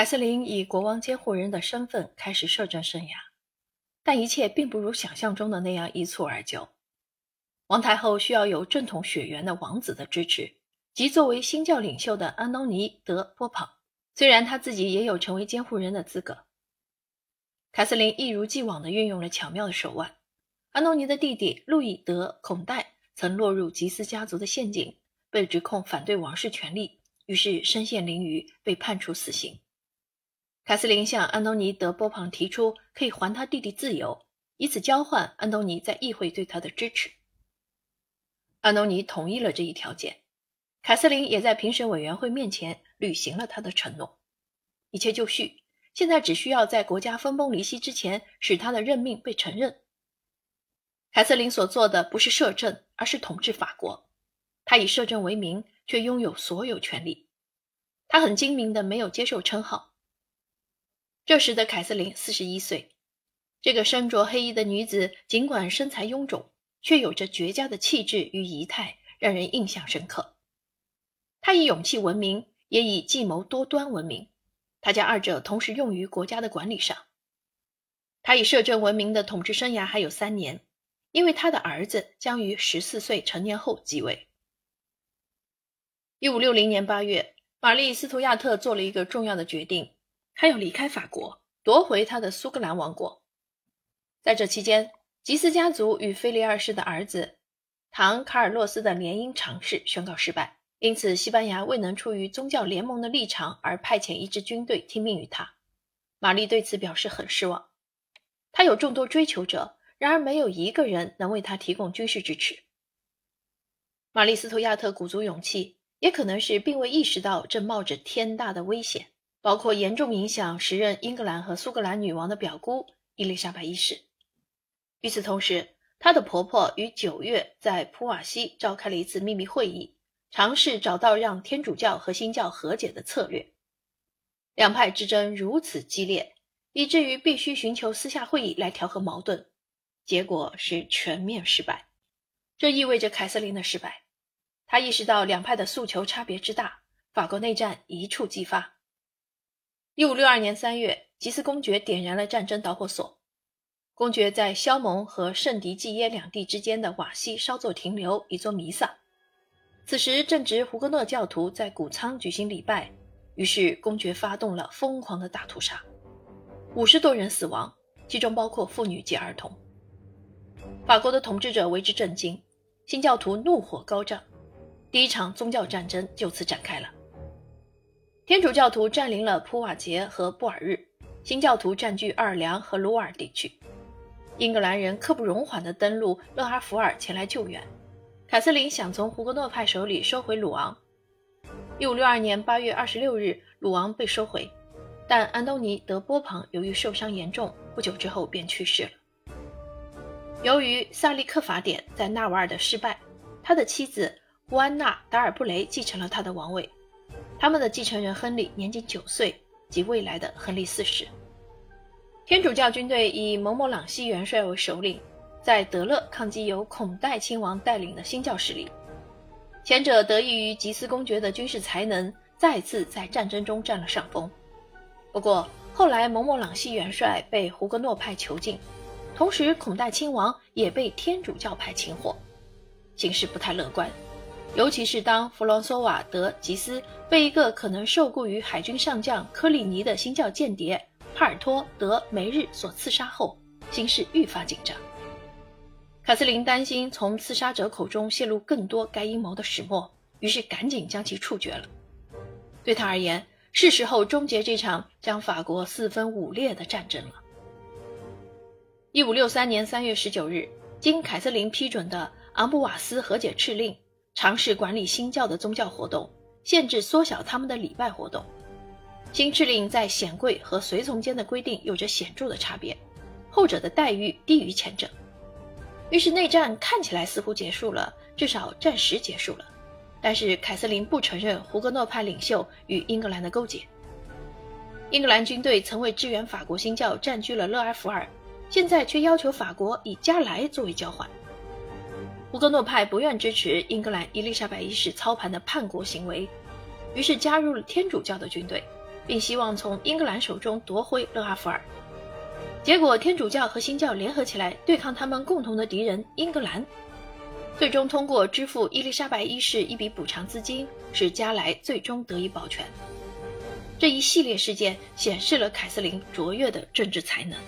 凯瑟琳以国王监护人的身份开始摄政生涯，但一切并不如想象中的那样一蹴而就。王太后需要有正统血缘的王子的支持，即作为新教领袖的安东尼·德·波旁，虽然他自己也有成为监护人的资格。凯瑟琳一如既往地运用了巧妙的手腕。安东尼的弟弟路易德·孔代曾落入吉斯家族的陷阱，被指控反对王室权力，于是身陷囹圄，被判处死刑。凯瑟琳向安东尼·德·波旁提出可以还他弟弟自由，以此交换安东尼在议会对他的支持。安东尼同意了这一条件，凯瑟琳也在评审委员会面前履行了他的承诺。一切就绪，现在只需要在国家分崩离析之前使他的任命被承认。凯瑟琳所做的不是摄政，而是统治法国。她以摄政为名，却拥有所有权利。他很精明的没有接受称号。这时的凯瑟琳四十一岁，这个身着黑衣的女子，尽管身材臃肿，却有着绝佳的气质与仪态，让人印象深刻。她以勇气闻名，也以计谋多端闻名。她将二者同时用于国家的管理上。她以摄政闻名的统治生涯还有三年。因为他的儿子将于十四岁成年后继位。一五六零年八月，玛丽·斯图亚特做了一个重要的决定，他要离开法国，夺回他的苏格兰王国。在这期间，吉斯家族与菲利二世的儿子唐·卡尔洛斯的联姻尝试宣告失败，因此西班牙未能出于宗教联盟的立场而派遣一支军队听命于他。玛丽对此表示很失望。她有众多追求者。然而，没有一个人能为他提供军事支持。玛丽·斯图亚特鼓足勇气，也可能是并未意识到正冒着天大的危险，包括严重影响时任英格兰和苏格兰女王的表姑伊丽莎白一世。与此同时，她的婆婆于九月在普瓦西召开了一次秘密会议，尝试找到让天主教和新教和解的策略。两派之争如此激烈，以至于必须寻求私下会议来调和矛盾。结果是全面失败，这意味着凯瑟琳的失败。他意识到两派的诉求差别之大，法国内战一触即发。一五六二年三月，吉斯公爵点燃了战争导火索。公爵在肖蒙和圣迪济耶两地之间的瓦西稍作停留，一座弥撒。此时正值胡格诺教徒在谷仓举行礼拜，于是公爵发动了疯狂的大屠杀，五十多人死亡，其中包括妇女及儿童。法国的统治者为之震惊，新教徒怒火高涨，第一场宗教战争就此展开了。天主教徒占领了普瓦捷和布尔日，新教徒占据奥尔良和鲁尔地区。英格兰人刻不容缓地登陆勒阿弗尔前来救援。凯瑟琳想从胡格诺派手里收回鲁昂。一五六二年八月二十六日，鲁昂被收回，但安东尼·德波旁由于受伤严重，不久之后便去世了。由于萨利克法典在纳瓦尔的失败，他的妻子胡安娜·达尔布雷继承了他的王位。他们的继承人亨利年仅九岁，即未来的亨利四世。天主教军队以蒙莫朗西元帅为首领，在德勒抗击由孔代亲王带领的新教势力。前者得益于吉斯公爵的军事才能，再次在战争中占了上风。不过后来蒙莫朗西元帅被胡格诺派囚禁。同时，孔代亲王也被天主教派擒获，形势不太乐观。尤其是当弗朗索瓦·德吉斯被一个可能受雇于海军上将科里尼的新教间谍帕尔托·德梅日所刺杀后，形势愈发紧张。凯瑟琳担心从刺杀者口中泄露更多该阴谋的始末，于是赶紧将其处决了。对他而言，是时候终结这场将法国四分五裂的战争了。一五六三年三月十九日，经凯瑟琳批准的昂布瓦斯和解敕令尝试管理新教的宗教活动，限制缩小他们的礼拜活动。新敕令在显贵和随从间的规定有着显著的差别，后者的待遇低于前者。于是内战看起来似乎结束了，至少暂时结束了。但是凯瑟琳不承认胡格诺派领袖与英格兰的勾结。英格兰军队曾为支援法国新教占据了勒阿弗尔。现在却要求法国以加莱作为交换。胡格诺派不愿支持英格兰伊丽莎白一世操盘的叛国行为，于是加入了天主教的军队，并希望从英格兰手中夺回勒阿弗尔。结果，天主教和新教联合起来对抗他们共同的敌人英格兰，最终通过支付伊丽莎白一世一笔补偿资金，使加莱最终得以保全。这一系列事件显示了凯瑟琳卓越的政治才能。